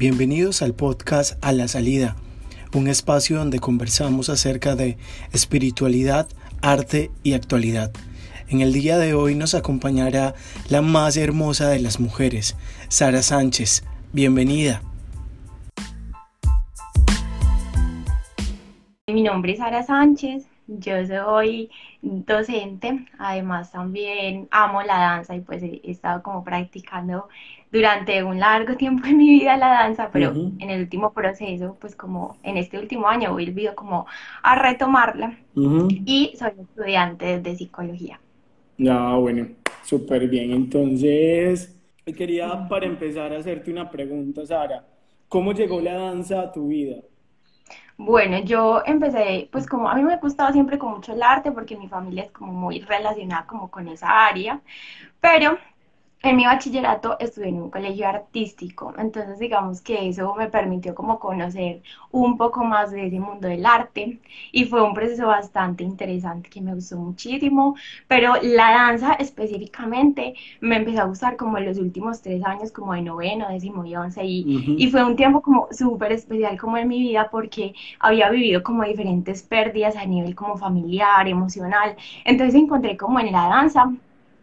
Bienvenidos al podcast A la Salida, un espacio donde conversamos acerca de espiritualidad, arte y actualidad. En el día de hoy nos acompañará la más hermosa de las mujeres, Sara Sánchez. Bienvenida. Mi nombre es Sara Sánchez, yo soy docente, además también amo la danza y pues he estado como practicando durante un largo tiempo en mi vida la danza, pero en el último proceso, pues como en este último año he volvido como a retomarla y soy estudiante de psicología. Ah, bueno, súper bien. Entonces, quería para empezar a hacerte una pregunta, Sara. ¿Cómo llegó la danza a tu vida? Bueno, yo empecé, pues como a mí me gustaba siempre con mucho el arte porque mi familia es como muy relacionada como con esa área, pero en mi bachillerato estuve en un colegio artístico, entonces digamos que eso me permitió como conocer un poco más de ese mundo del arte y fue un proceso bastante interesante que me gustó muchísimo, pero la danza específicamente me empezó a gustar como en los últimos tres años, como de noveno, décimo y once, y, y fue un tiempo como súper especial como en mi vida porque había vivido como diferentes pérdidas a nivel como familiar, emocional, entonces encontré como en la danza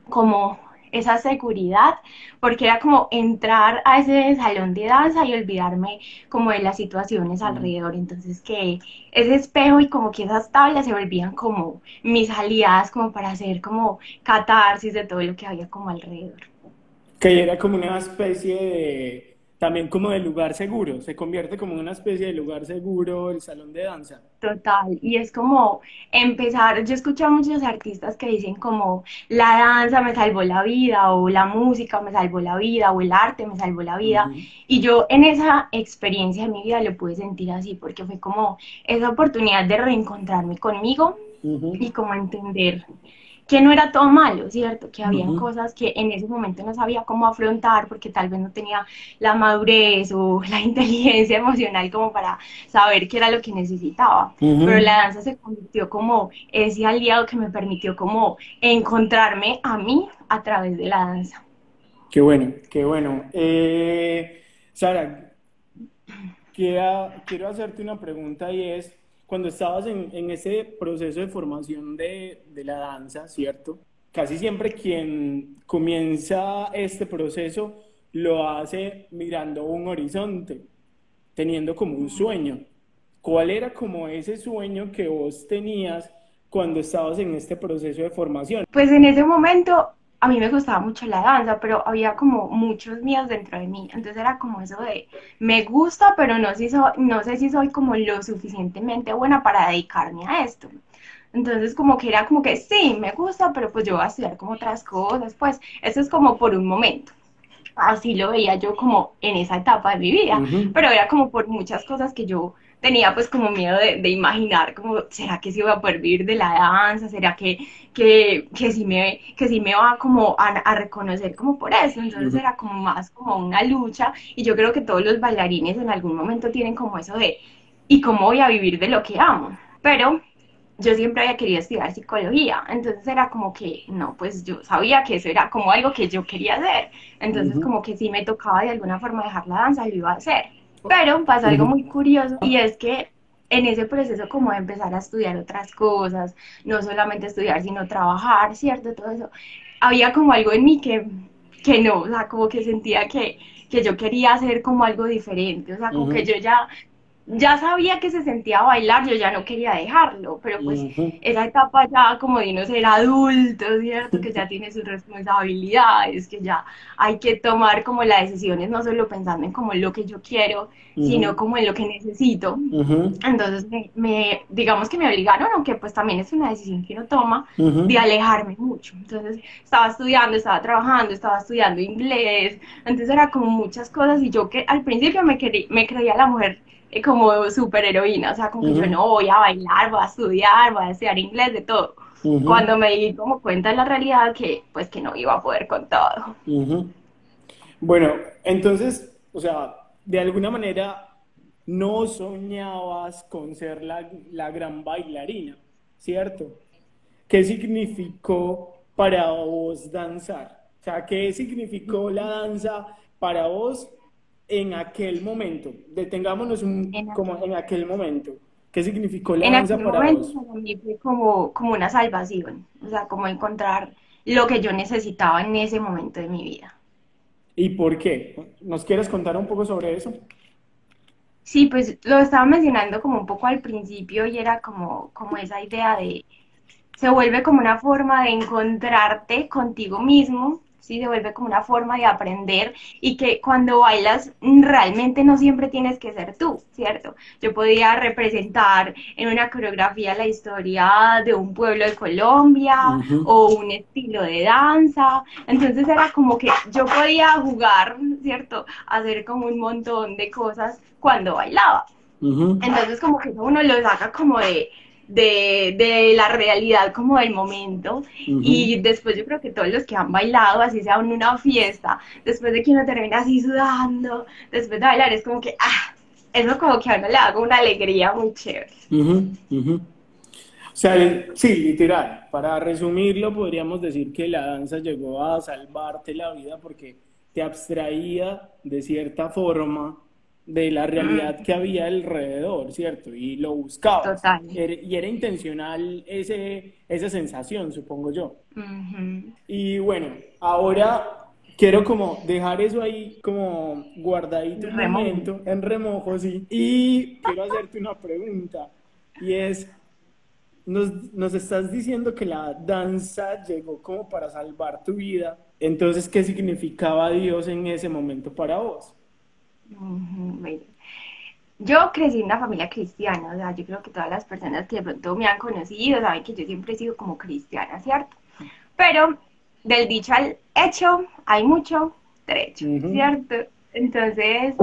como esa seguridad, porque era como entrar a ese salón de danza y olvidarme como de las situaciones alrededor. Entonces que ese espejo y como que esas tablas se volvían como mis aliadas como para hacer como catarsis de todo lo que había como alrededor. Que era como una especie de también como de lugar seguro, se convierte como una especie de lugar seguro el salón de danza. Total, y es como empezar, yo escucho a muchos artistas que dicen como la danza me salvó la vida o la música me salvó la vida o el arte me salvó la vida. Y yo en esa experiencia de mi vida lo pude sentir así porque fue como esa oportunidad de reencontrarme conmigo y como entender que no era todo malo, ¿cierto? Que había cosas que en ese momento no sabía cómo afrontar porque tal vez no tenía la madurez o la inteligencia emocional como para saber qué era lo que necesitaba. Pero la danza se convirtió como ese aliado que me permitió como encontrarme a mí a través de la danza. Qué bueno, qué bueno. Eh, Sara, quiero, quiero hacerte una pregunta y es, cuando estabas en, en ese proceso de formación de, de, la danza, ¿cierto? Casi siempre quien comienza este proceso lo hace mirando un horizonte, teniendo como un sueño. ¿Cuál era como ese sueño que vos tenías cuando estabas en este proceso de formación? Pues en ese momento a mí me gustaba mucho la danza, pero había como muchos miedos dentro de mí. Entonces era como eso de, me gusta, pero no, si no sé si soy como lo suficientemente buena para dedicarme a esto. Entonces como que era como que sí, me gusta, pero pues yo voy a estudiar como otras cosas, pues eso es como por un momento. Así lo veía yo como en esa etapa de mi vida, pero era como por muchas cosas que yo tenía pues como miedo de, imaginar como, ¿será que sí voy a poder vivir de la danza? ¿Será que, que, que sí me, que sí me va como a, reconocer como por eso? Entonces era como más como una lucha y yo creo que todos los bailarines en algún momento tienen como eso de, ¿y cómo voy a vivir de lo que amo? Pero yo siempre había querido estudiar psicología, entonces era como que, no, pues yo sabía que eso era como algo que yo quería hacer, entonces como que si me tocaba de alguna forma dejar la danza, lo iba a hacer. Pero pasa algo muy curioso y es que en ese proceso como de empezar a estudiar otras cosas, no solamente estudiar, sino trabajar, ¿cierto? Todo eso, había como algo en mí que, que no, o sea, como que sentía que, que yo quería hacer como algo diferente, o sea, como que yo ya ya sabía que se sentía bailar, yo ya no quería dejarlo, pero pues esa etapa ya como de no ser adulto, ¿cierto? Que ya tiene sus responsabilidades, que ya hay que tomar como las decisiones, no solo pensando en como lo que yo quiero, sino como en lo que necesito. Entonces, me, digamos que me obligaron, aunque pues también es una decisión que uno toma, de alejarme mucho. Entonces, estaba estudiando, estaba trabajando, estaba estudiando inglés, entonces era como muchas cosas y yo que al principio me, me creía la mujer eh, como super heroína, o sea, como que yo no voy a bailar, voy a estudiar, voy a estudiar inglés, de todo. Cuando me di como cuenta de la realidad que pues que no iba a poder con todo. Bueno, entonces, o sea, de alguna manera no soñabas con ser la, la gran bailarina, ¿cierto? ¿Qué significó para vos danzar? O sea, ¿qué significó la danza para vos en aquel momento. Detengámonos un, En como aquel- en aquel momento. ¿Qué significó la En danza aquel para momento vos? para mí fue como, como una salvación, o sea, como encontrar lo que yo necesitaba en ese momento de mi vida. ¿Y por qué? ¿Nos quieres contar un poco sobre eso? Sí, pues lo estaba mencionando como un poco al principio y era como, como esa idea de, se vuelve como una forma de encontrarte contigo mismo, ¿sí? Se vuelve como una forma de aprender y que cuando bailas mm, realmente no siempre tienes que ser tú, ¿cierto? Yo podía representar en una coreografía la historia de un pueblo de Colombia Ujú. o un estilo de danza, entonces era como que yo podía jugar, ¿cierto? Hacer como un montón de cosas cuando bailaba. Ujú. Entonces como que uno lo saca como de, de, de la realidad como del momento y después yo creo que todos los que han bailado, así sea en una fiesta, después de que uno termina así sudando, después de bailar es como que, ah, eso como que a uno le da una alegría muy chévere. Ujú, ujú. O sea, sí, literal. Para resumirlo, podríamos decir que la danza llegó a salvarte la vida porque te abstraía de cierta forma de la realidad que había alrededor, ¿cierto? Y lo buscabas. Total. Y era intencional ese, esa sensación, supongo yo. Y bueno, ahora quiero como dejar eso ahí como guardadito un Remojo. momento, en remojo, sí. Y quiero hacerte una pregunta. Y es, nos, nos estás diciendo que la danza llegó como para salvar tu vida. Entonces, ¿qué significaba Dios en ese momento para vos? Bueno. Yo crecí en una familia cristiana, o sea, yo creo que todas las personas que de pronto me han conocido saben que yo siempre he sido como cristiana, ¿cierto? Pero del dicho al hecho hay mucho trecho, Ujú. ¿cierto? Entonces,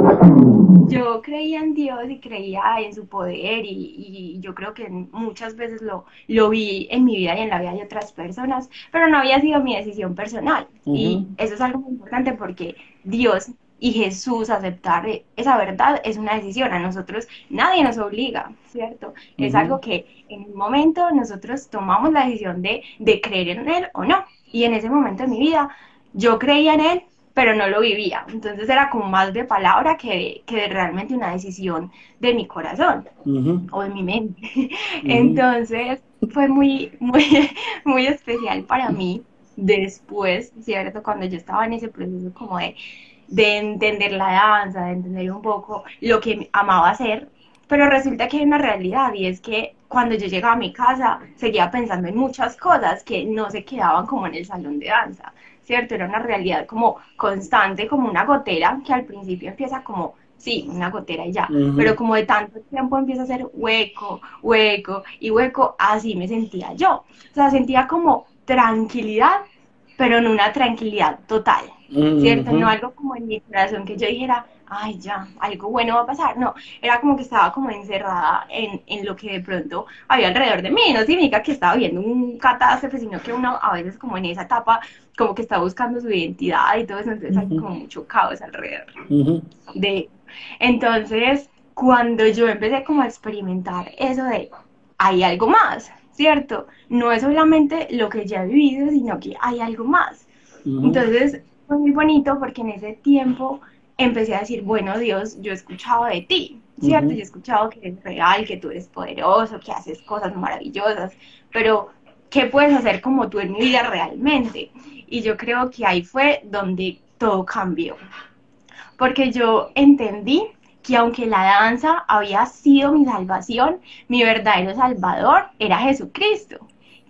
yo creía en Dios y creía en su poder y, y yo creo que muchas veces lo, lo vi en mi vida y en la vida de otras personas, pero no había sido mi decisión personal. Y eso es algo muy importante porque Dios y Jesús aceptar esa verdad es una decisión. A nosotros nadie nos obliga, ¿cierto? Es algo que en un momento nosotros tomamos la decisión de, de creer en Él o no. Y en ese momento de mi vida yo creía en Él, pero no lo vivía. Entonces era como más de palabra que, que de realmente una decisión de mi corazón o de mi mente. Entonces fue muy, muy, muy especial para mí después, ¿cierto? Cuando yo estaba en ese proceso como de, de entender la danza, de entender un poco lo que amaba hacer, pero resulta que hay una realidad y es que cuando yo llegaba a mi casa seguía pensando en muchas cosas que no se quedaban como en el salón de danza, ¿cierto? Era una realidad como constante, como una gotera que al principio empieza como, sí, una gotera y ya, pero como de tanto tiempo empieza a ser hueco, hueco y hueco, así me sentía yo. O sea, sentía como tranquilidad, pero no una tranquilidad total, ¿cierto? Ujú. No algo como en mi corazón que yo dijera, ay, ya, algo bueno va a pasar. No, era como que estaba como encerrada en, en lo que de pronto había alrededor de mí. No significa que estaba viendo un catástrofe, sino que uno a veces como en esa etapa como que está buscando su identidad y todo eso, entonces hay Ujú. como mucho caos alrededor Ujú. de entonces cuando yo empecé como a experimentar eso de hay algo más, ¿cierto? No es solamente lo que ya he vivido, sino que hay algo más. Entonces fue muy bonito porque en ese tiempo empecé a decir, bueno Dios, yo he escuchado de ti, ¿cierto? Yo he escuchado que eres real, que tú eres poderoso, que haces cosas maravillosas, pero ¿qué puedes hacer como tú en mi vida realmente? Y yo creo que ahí fue donde todo cambió porque yo entendí que aunque la danza había sido mi salvación, mi verdadero salvador era Jesucristo,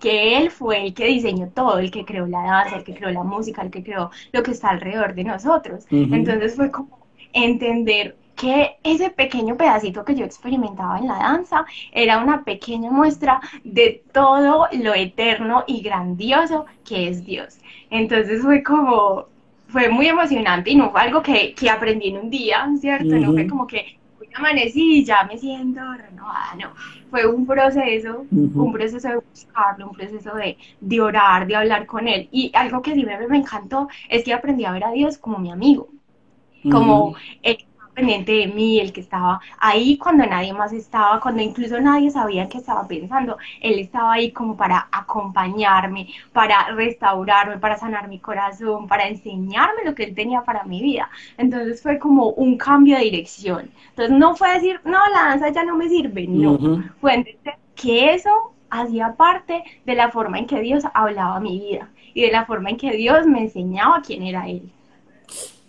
que Él fue el que diseñó todo, el que creó la danza, el que creó la música, el que creó lo que está alrededor de nosotros. Entonces fue como entender que ese pequeño pedacito que yo experimentaba en la danza era una pequeña muestra de todo lo eterno y grandioso que es Dios. Entonces fue como, fue muy emocionante y no fue algo que, que aprendí en un día, ¿cierto? No fue como que amanecí ya me siento renovada, no. Fue un proceso, un proceso de buscarlo, un proceso de, de orar, de hablar con él. Y algo que sí me, me encantó es que aprendí a ver a Dios como mi amigo, como el pendiente de mí, el que estaba ahí cuando nadie más estaba, cuando incluso nadie sabía qué estaba pensando. Él estaba ahí como para acompañarme, para restaurarme, para sanar mi corazón, para enseñarme lo que él tenía para mi vida. Entonces fue como un cambio de dirección. Entonces no fue decir, no, la danza ya no me sirve, no. Fue entender que eso hacía parte de la forma en que Dios hablaba mi vida y de la forma en que Dios me enseñaba quién era Él.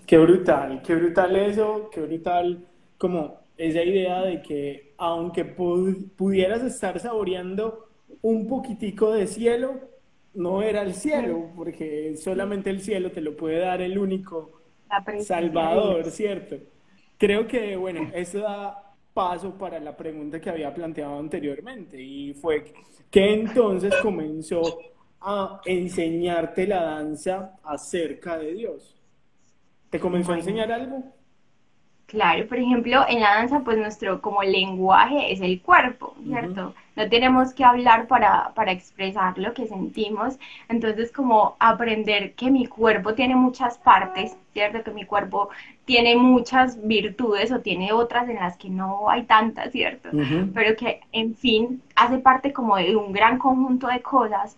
Qué brutal, qué brutal eso, qué brutal como esa idea de que aunque pudieras estar saboreando un poquitico de cielo, no era el cielo, porque solamente el cielo te lo puede dar el único Salvador, ¿cierto? Creo que, bueno, eso da paso para la pregunta que había planteado anteriormente y fue que entonces comenzó a enseñarte la danza acerca de Dios. ¿Te comenzó a enseñar algo? Claro, por ejemplo, en la danza, pues nuestro como lenguaje es el cuerpo, ¿cierto? No tenemos que hablar para, para expresar lo que sentimos. Entonces, como aprender que mi cuerpo tiene muchas partes, ¿cierto? Que mi cuerpo tiene muchas virtudes o tiene otras en las que no hay tantas, ¿cierto? Pero que, en fin, hace parte como de un gran conjunto de cosas,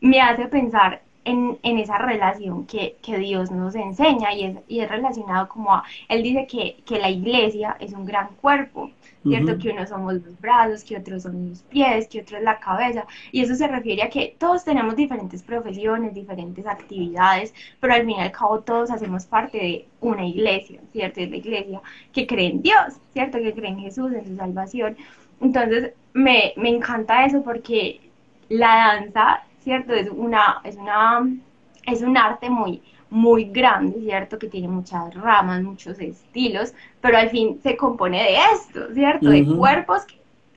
me hace pensar en, en esa relación que, que, Dios nos enseña y es, y es relacionado como a, Él dice que, que la iglesia es un gran cuerpo, ¿cierto? Que unos somos los brazos, que otros son los pies, que otros la cabeza, y eso se refiere a que todos tenemos diferentes profesiones, diferentes actividades, pero al fin y al cabo todos hacemos parte de una iglesia, ¿cierto? Es la iglesia que cree en Dios, ¿cierto? Que cree en Jesús, en su salvación. Entonces, me, me encanta eso porque la danza ¿cierto? Es una, es una, es un arte muy, muy grande, ¿cierto? Que tiene muchas ramas, muchos estilos, pero al fin se compone de esto, ¿cierto? De cuerpos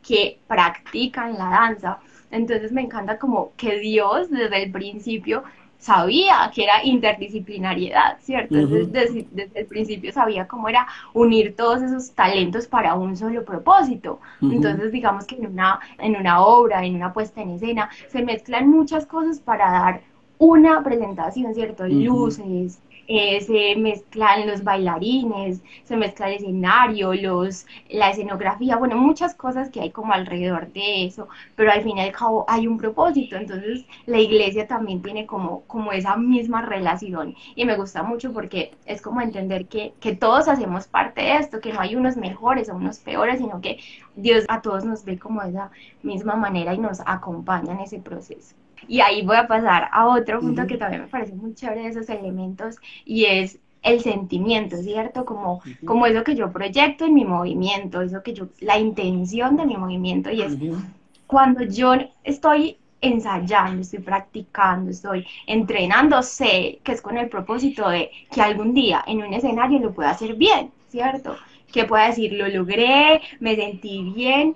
que, practican la danza. Entonces me encanta como que Dios desde el principio sabía que era interdisciplinariedad, ¿cierto? desde, el principio sabía cómo era unir todos esos talentos para un solo propósito. Entonces, digamos que en una, en una obra, en una puesta en escena, se mezclan muchas cosas para dar una presentación, ¿cierto? Luces, eh, se mezclan los bailarines, se mezcla el escenario, los, la escenografía, bueno, muchas cosas que hay como alrededor de eso, pero al fin y al cabo hay un propósito, entonces la iglesia también tiene como, como esa misma relación y me gusta mucho porque es como entender que, que todos hacemos parte de esto, que no hay unos mejores o unos peores, sino que Dios a todos nos ve como de esa misma manera y nos acompaña en ese proceso. Y ahí voy a pasar a otro punto que también me parece muy chévere de esos elementos y es el sentimiento, ¿cierto? Como, como eso que yo proyecto en mi movimiento, eso que yo, la intención de mi movimiento y es cuando yo estoy ensayando, estoy practicando, estoy entrenando, sé que es con el propósito de que algún día en un escenario lo pueda hacer bien, ¿cierto? Que pueda decir, lo logré, me sentí bien,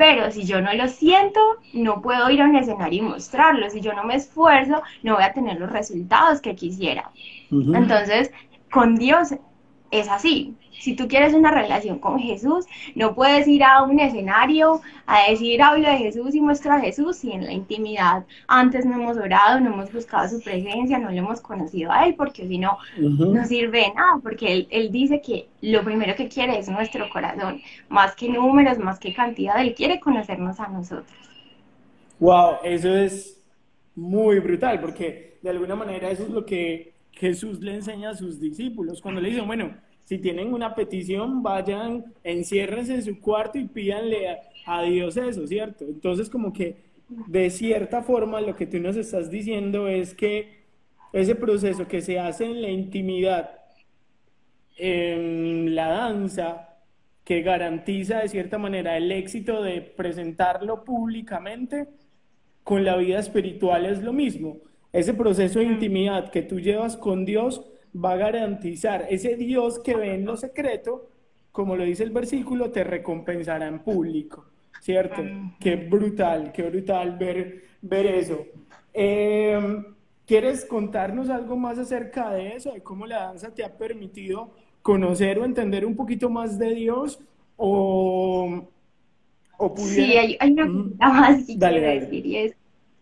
pero si yo no lo siento, no puedo ir a un escenario y mostrarlo. Si yo no me esfuerzo, no voy a tener los resultados que quisiera. Entonces, con Dios es así. Si tú quieres una relación con Jesús, no puedes ir a un escenario a decir hablo de Jesús y muestro a Jesús si en la intimidad antes no hemos orado, no hemos buscado su presencia, no le hemos conocido a Él, porque si no, no sirve de nada, porque él, él dice que lo primero que quiere es nuestro corazón, más que números, más que cantidad, Él quiere conocernos a nosotros. Wow, eso es muy brutal, porque de alguna manera eso es lo que Jesús le enseña a sus discípulos cuando le dicen, bueno, si tienen una petición, vayan, enciérrense en su cuarto y pídanle a, Dios eso, ¿cierto? Entonces, como que de cierta forma lo que tú nos estás diciendo es que ese proceso que se hace en la intimidad, en la danza, que garantiza de cierta manera el éxito de presentarlo públicamente, con la vida espiritual es lo mismo. Ese proceso de intimidad que tú llevas con Dios va a garantizar ese Dios que ve en lo secreto, como lo dice el versículo, te recompensará en público, ¿cierto? Qué brutal, qué brutal ver, ver eso. Em, ¿Quieres contarnos algo más acerca de eso, de cómo la danza te ha permitido conocer o entender un poquito más de Dios? O, Sí, hay, una cosa más que quiero decir y es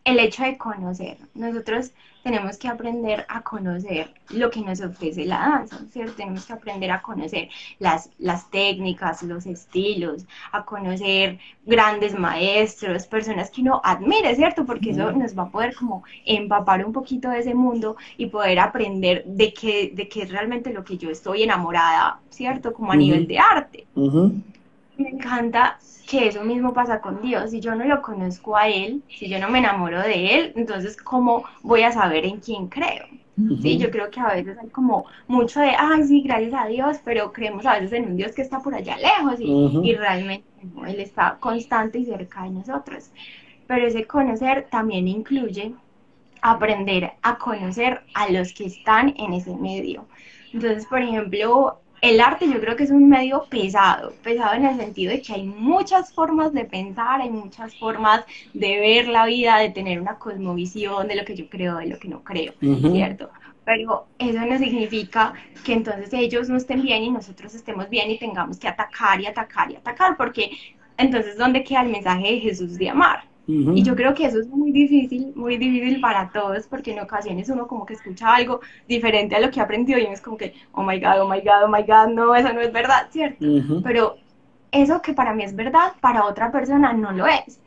el hecho de conocer. Nosotros tenemos que aprender a conocer lo que nos ofrece la danza, ¿cierto? Tenemos que aprender a conocer las, las técnicas, los estilos, a conocer grandes maestros, personas que uno admire, ¿cierto? Porque eso nos va a poder como empapar un poquito de ese mundo y poder aprender de qué, de qué es realmente lo que yo estoy enamorada, ¿cierto? Como a nivel de arte. Me encanta que eso mismo pasa con Dios. Si yo no lo conozco a Él, si yo no me enamoro de Él, entonces ¿cómo voy a saber en quién creo? Sí, yo creo que a veces hay como mucho de, ay, sí, gracias a Dios, pero creemos a veces en un Dios que está por allá lejos y, realmente Él está constante y cerca de nosotros. Pero ese conocer también incluye aprender a conocer a los que están en ese medio. Entonces, por ejemplo, el arte yo creo que es un medio pesado, pesado en el sentido de que hay muchas formas de pensar, hay muchas formas de ver la vida, de tener una cosmovisión de lo que yo creo, de lo que no creo, ¿cierto? Pero eso no significa que entonces ellos no estén bien y nosotros estemos bien y tengamos que atacar y atacar y atacar, porque entonces ¿dónde queda el mensaje de Jesús de amar? Y yo creo que eso es muy difícil, muy difícil para todos, porque en ocasiones uno como que escucha algo diferente a lo que ha aprendido y es como que, oh my God, oh my God, oh my God, no, eso no es verdad, ¿cierto? Pero eso que para mí es verdad, para otra persona no lo es.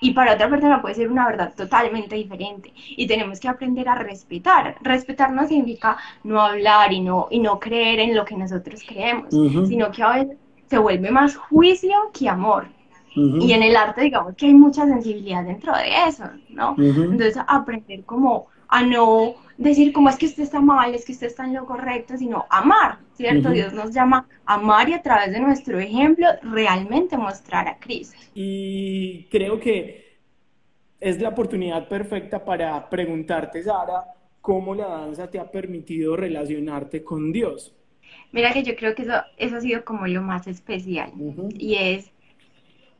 Y para otra persona puede ser una verdad totalmente diferente. Y tenemos que aprender a respetar. Respetar no significa no hablar y no, y no creer en lo que nosotros creemos, sino que a veces se vuelve más juicio que amor. Y en el arte, digamos que hay mucha sensibilidad dentro de eso, ¿no? Entonces, aprender como a no decir como es que usted está mal, es que usted está en lo correcto, sino amar, ¿cierto? Dios nos llama a amar y a través de nuestro ejemplo realmente mostrar a Cristo. Y creo que es la oportunidad perfecta para preguntarte, Sara, cómo la danza te ha permitido relacionarte con Dios. Mira que yo creo que eso, eso ha sido como lo más especial y es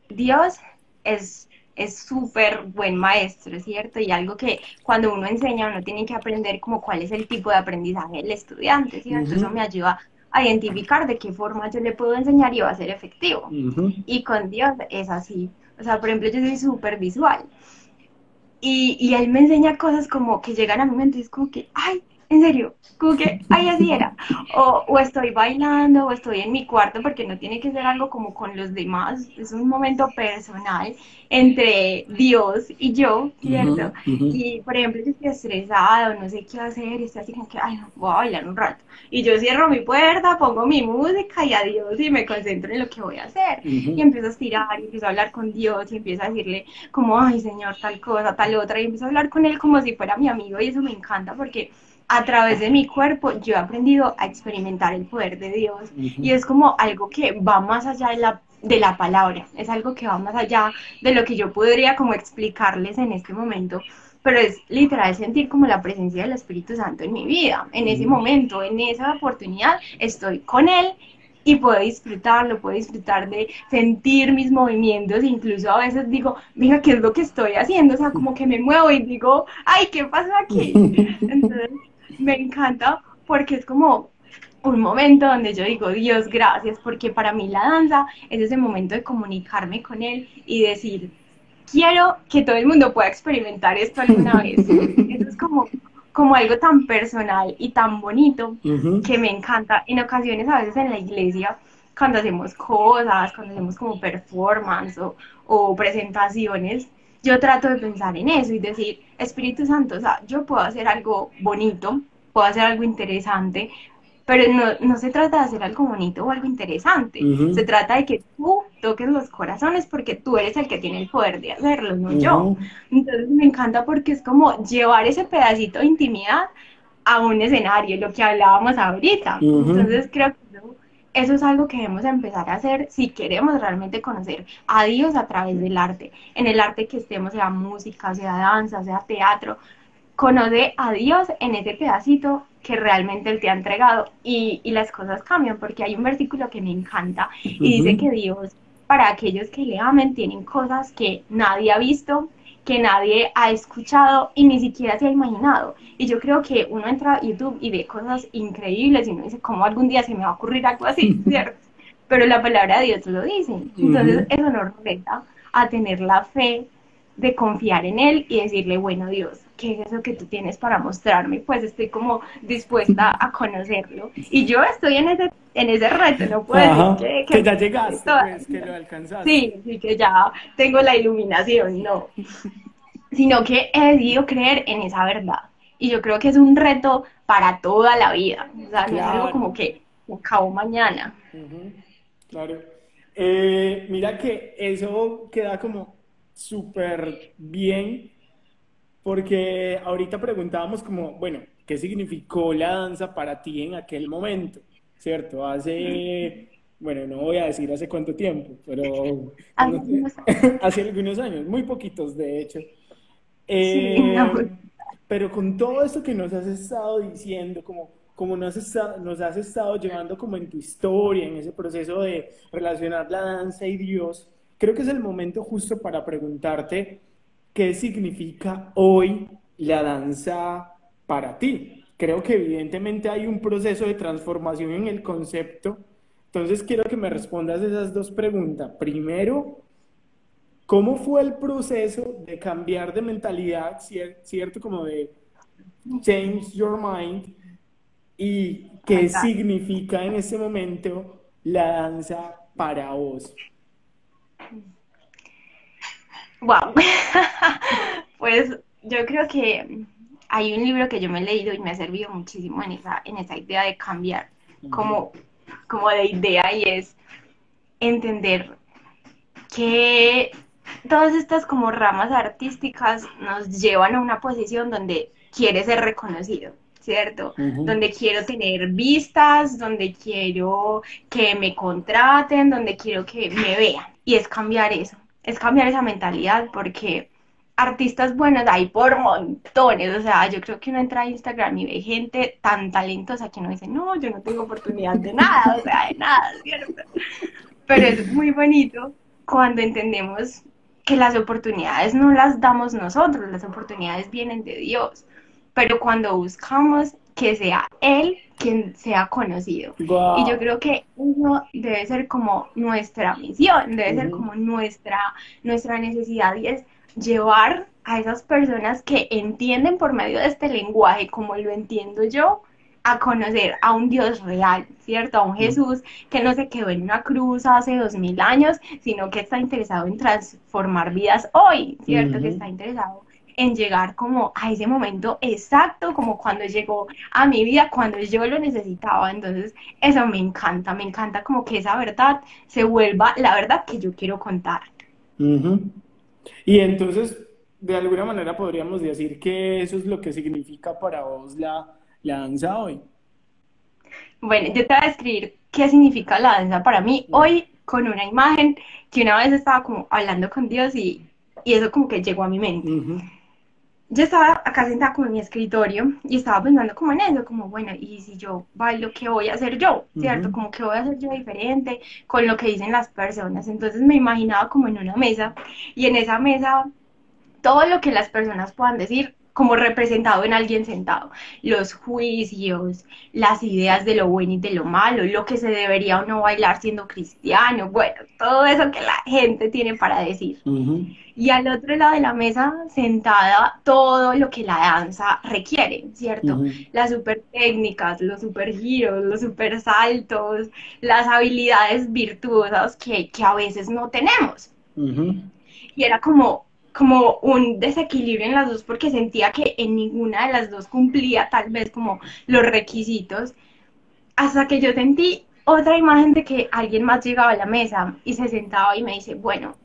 Dios es es súper buen maestro, ¿cierto? Y algo que cuando uno enseña uno tiene que aprender como cuál es el tipo de aprendizaje del estudiante, ¿cierto? Eso me ayuda a identificar de qué forma yo le puedo enseñar y va a ser efectivo. Y con Dios es así. O sea, por ejemplo, yo soy súper visual. Y, y él me enseña cosas como que llegan a mi mente y es como que, ay, en serio, como que, ay, así era. O, o, estoy bailando, o estoy en mi cuarto, porque no tiene que ser algo como con los demás, es un momento personal entre Dios y yo, ¿cierto? Y, por ejemplo, si estoy estresado, no sé qué hacer, y estoy así como que, ay, no, voy a bailar un rato. Y yo cierro mi puerta, pongo mi música y adiós, y me concentro en lo que voy a hacer. Y empiezo a estirar, y empiezo a hablar con Dios, y empiezo a decirle como, ay, Señor, tal cosa, tal otra, y empiezo a hablar con Él como si fuera mi amigo, y eso me encanta porque a través de mi cuerpo yo he aprendido a experimentar el poder de Dios. Y es como algo que va más allá de la, de la palabra, es algo que va más allá de lo que yo podría como explicarles en este momento, pero es literal sentir como la presencia del Espíritu Santo en mi vida, en ese momento, en esa oportunidad, estoy con Él y puedo disfrutarlo, puedo disfrutar de sentir mis movimientos, incluso a veces digo, mira, ¿qué es lo que estoy haciendo? O sea, como que me muevo y digo, ay, ¿qué pasa aquí? Entonces, me encanta porque es como un momento donde yo digo, Dios, gracias, porque para mí la danza es ese momento de comunicarme con Él y decir, quiero que todo el mundo pueda experimentar esto alguna vez. Eso es como, como algo tan personal y tan bonito que me encanta. En ocasiones, a veces en la iglesia, cuando hacemos cosas, cuando hacemos como performance o, o presentaciones, yo trato de pensar en eso y decir, Espíritu Santo, o sea, yo puedo hacer algo bonito, puedo hacer algo interesante, pero no, no se trata de hacer algo bonito o algo interesante, se trata de que tú toques los corazones porque tú eres el que tiene el poder de hacerlo, no yo. Entonces me encanta porque es como llevar ese pedacito de intimidad a un escenario, lo que hablábamos ahorita. Entonces creo que eso es algo que debemos empezar a hacer si queremos realmente conocer a Dios a través del arte. En el arte que estemos, sea música, sea danza, sea teatro, conoce a Dios en ese pedacito que realmente Él te ha entregado y, las cosas cambian porque hay un versículo que me encanta y dice que Dios para aquellos que le amen tienen cosas que nadie ha visto, que nadie ha escuchado y ni siquiera se ha imaginado. Y yo creo que uno entra a YouTube y ve cosas increíbles y uno dice, ¿cómo algún día se me va a ocurrir algo así? ¿cierto? Pero la palabra de Dios lo dice. Entonces eso nos reta a tener la fe de confiar en Él y decirle, bueno Dios, ¿qué es eso que tú tienes para mostrarme? Pues estoy como dispuesta a conocerlo. Y yo estoy en ese, en ese reto, no puedo decir que, que, ya llegaste, pues, que lo alcanzaste. Sí, sí, que ya tengo la iluminación, no. Sino que he decidido creer en esa verdad. Y yo creo que es un reto para toda la vida. O sea, no es algo como que acabo mañana. Claro. Eh, mira que eso queda como súper bien porque ahorita preguntábamos como, bueno, ¿qué significó la danza para ti en aquel momento? ¿Cierto? Hace, bueno, no voy a decir hace cuánto tiempo, pero hace algunos años, muy poquitos de hecho. Eh, pero con todo esto que nos has estado diciendo, como, como nos, nos has estado llevando como en tu historia, en ese proceso de relacionar la danza y Dios, creo que es el momento justo para preguntarte qué significa hoy la danza para ti. Creo que evidentemente hay un proceso de transformación en el concepto. Entonces quiero que me respondas esas dos preguntas. Primero, ¿cómo fue el proceso de cambiar de mentalidad, cierto? Como de change your mind. ¿Y qué significa en ese momento la danza para vos? Wow. pues yo creo que hay un libro que yo me he leído y me ha servido muchísimo en esa, en esa idea de cambiar como, como de idea y es entender que todas estas como ramas artísticas nos llevan a una posición donde quiere ser reconocido, ¿cierto? Donde quiero tener vistas, donde quiero que me contraten, donde quiero que me vean. Y es cambiar eso es cambiar esa mentalidad porque artistas buenos hay por montones, o sea, yo creo que uno entra a Instagram y ve gente tan talentosa que uno dice, no, yo no tengo oportunidad de nada, o sea, de nada, ¿cierto? Pero es muy bonito cuando entendemos que las oportunidades no las damos nosotros, las oportunidades vienen de Dios, pero cuando buscamos que sea Él quien sea conocido. Y yo creo que eso debe ser como nuestra misión, debe ser como nuestra, nuestra necesidad y es llevar a esas personas que entienden por medio de este lenguaje, como lo entiendo yo, a conocer a un Dios real, ¿cierto? A un Jesús que no se quedó en una cruz hace dos mil años, sino que está interesado en transformar vidas hoy, ¿cierto? Que está interesado en llegar como a ese momento exacto, como cuando llegó a mi vida, cuando yo lo necesitaba. Entonces, eso me encanta, me encanta como que esa verdad se vuelva la verdad que yo quiero contar. Y entonces, de alguna manera podríamos decir que eso es lo que significa para vos la, la danza hoy. Bueno, yo te voy a describir qué significa la danza para mí hoy con una imagen que una vez estaba como hablando con Dios y, y eso como que llegó a mi mente yo estaba acá sentada como en mi escritorio y estaba pensando como en eso, como bueno, y si yo bailo, ¿qué voy a hacer yo? ¿Cierto? Como que voy a hacer yo diferente con lo que dicen las personas. Entonces me imaginaba como en una mesa y en esa mesa todo lo que las personas puedan decir como representado en alguien sentado. Los juicios, las ideas de lo bueno y de lo malo, lo que se debería o no bailar siendo cristiano, bueno, todo eso que la gente tiene para decir. Y al otro lado de la mesa, sentada, todo lo que la danza requiere, ¿cierto? Las super técnicas, los super giros, los super saltos, las habilidades virtuosas que, que a veces no tenemos. Y era como, como un desequilibrio en las dos porque sentía que en ninguna de las dos cumplía tal vez como los requisitos, hasta que yo sentí otra imagen de que alguien más llegaba a la mesa y se sentaba y me dice, bueno,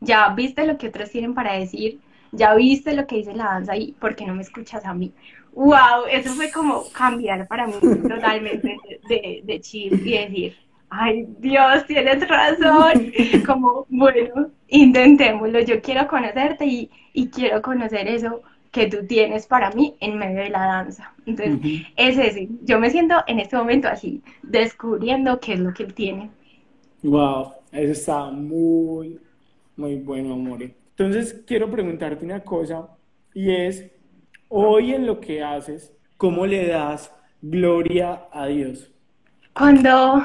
ya viste lo que otros tienen para decir, ya viste lo que dice la danza y ¿por qué no me escuchas a mí? ¡Wow! Eso fue como cambiar para mí totalmente de, de chip y decir, ay Dios, tienes razón, como, bueno, intentémoslo, yo quiero conocerte y, quiero conocer eso que tú tienes para mí en medio de la danza. Entonces, es ese, yo me siento en este momento así, descubriendo qué es lo que él tiene. Wow, eso está muy, muy bueno, amore. Entonces, quiero preguntarte una cosa y es, hoy en lo que haces, ¿cómo le das gloria a Dios? Cuando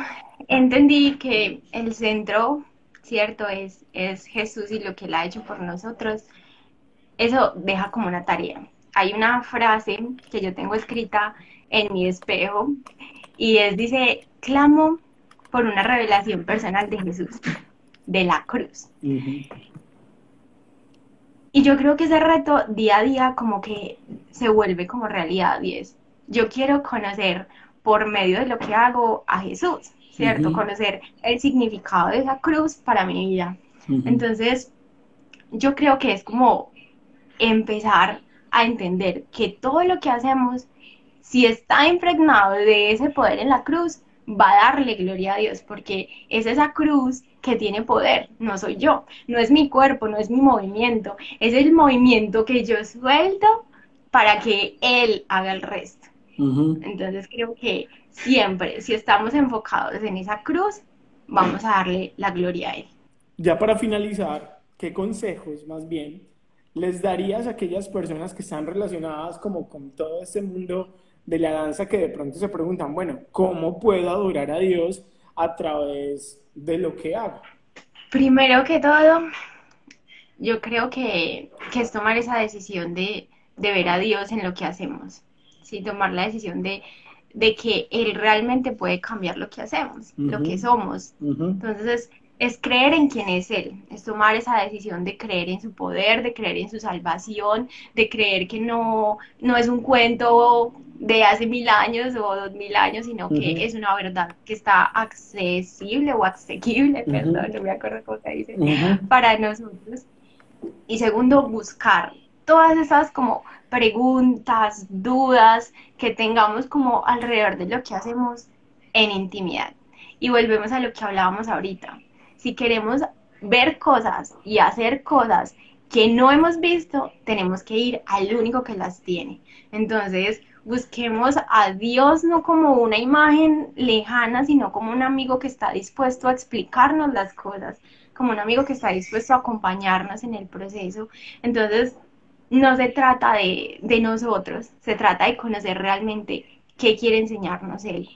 entendí que el centro, cierto, es, es Jesús y lo que Él ha hecho por nosotros. eso deja como una tarea. Hay una frase que yo tengo escrita en mi espejo y es, dice, clamo por una revelación personal de Jesús, de la cruz. Y yo creo que ese reto día a día como que se vuelve como realidad y es, yo quiero conocer por medio de lo que hago a Jesús, ¿cierto? Conocer el significado de esa cruz para mi vida. Entonces, yo creo que es como empezar a entender que todo lo que hacemos, si está impregnado de ese poder en la cruz, va a darle gloria a Dios, porque es esa cruz que tiene poder, no soy yo, no es mi cuerpo, no es mi movimiento, es el movimiento que yo suelto para que Él haga el resto. Entonces creo que siempre, si estamos enfocados en esa cruz, vamos a darle la gloria a Él. Ya para finalizar, ¿qué consejos más bien les darías a aquellas personas que están relacionadas como con todo este mundo de la danza que de pronto se preguntan, bueno, ¿cómo puedo adorar a Dios a través de lo que hago? Primero que todo, yo creo que, es tomar esa decisión de, ver a Dios en lo que hacemos, ¿sí? tomar la decisión de, que Él realmente puede cambiar lo que hacemos, lo que somos. Entonces, es creer en quién es Él, es tomar esa decisión de creer en su poder, de creer en su salvación, de creer que no, no es un cuento de hace mil años o dos mil años, sino que es una verdad que está accesible o asequible, perdón, no me acuerdo cómo se dice, para nosotros. Y segundo, buscar todas esas como preguntas, dudas que tengamos como alrededor de lo que hacemos en intimidad. Y volvemos a lo que hablábamos ahorita. Si queremos ver cosas y hacer cosas que no hemos visto, tenemos que ir al único que las tiene. Entonces, busquemos a Dios no como una imagen lejana, sino como un amigo que está dispuesto a explicarnos las cosas, como un amigo que está dispuesto a acompañarnos en el proceso. Entonces, no se trata de, de nosotros, se trata de conocer realmente qué quiere enseñarnos Él.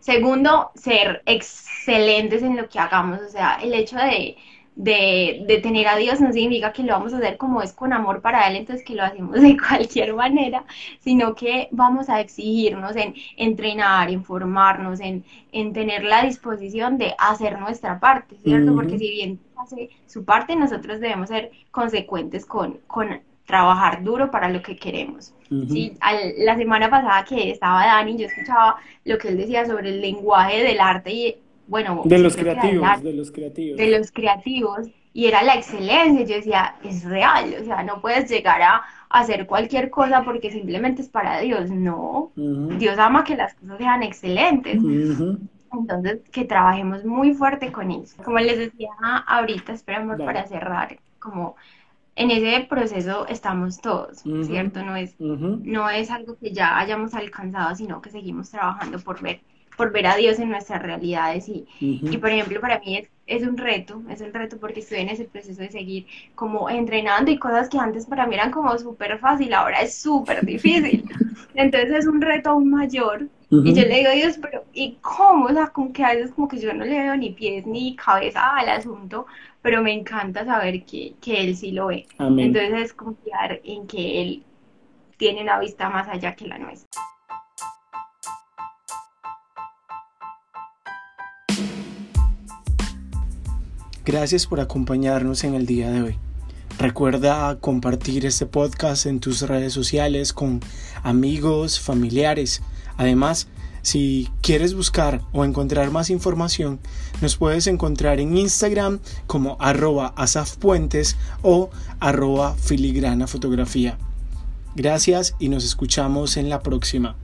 Segundo, ser excelentes en lo que hagamos, o sea, el hecho de, de, tener a Dios no significa que lo vamos a hacer como es con amor para Él, entonces que lo hacemos de cualquier manera, sino que vamos a exigirnos en entrenar, en formarnos, en, en tener la disposición de hacer nuestra parte, ¿cierto? Porque si bien hace su parte, nosotros debemos ser consecuentes con, con trabajar duro para lo que queremos. ¿sí? la semana pasada que estaba Dani, yo escuchaba lo que él decía sobre el lenguaje del arte y bueno, de los creativos, de los creativos. De los creativos, y era la excelencia. Yo decía, es real, o sea, no puedes llegar a, hacer cualquier cosa porque simplemente es para Dios. No, Dios ama que las cosas sean excelentes. Entonces, que trabajemos muy fuerte con eso. Como les decía ahorita, esperamos para cerrar, como en ese proceso estamos todos, ¿cierto? No es, no es algo que ya hayamos alcanzado, sino que seguimos trabajando por ver por ver a Dios en nuestras realidades y, y por ejemplo para mí es, es, un reto, es un reto porque estoy en ese proceso de seguir como entrenando y cosas que antes para mí eran como súper fácil, ahora es súper difícil. Entonces es un reto aún mayor y yo le digo a Dios, pero ¿y cómo? O sea, como que a veces como que yo no le veo ni pies ni cabeza al asunto, pero me encanta saber que, que Él sí lo ve. Entonces es confiar en que Él tiene una vista más allá que la nuestra. Gracias por acompañarnos en el día de hoy. Recuerda compartir este podcast en tus redes sociales con amigos, familiares. Además, si quieres buscar o encontrar más información, nos puedes encontrar en Instagram como arroba asafpuentes o arroba. Gracias y nos escuchamos en la próxima.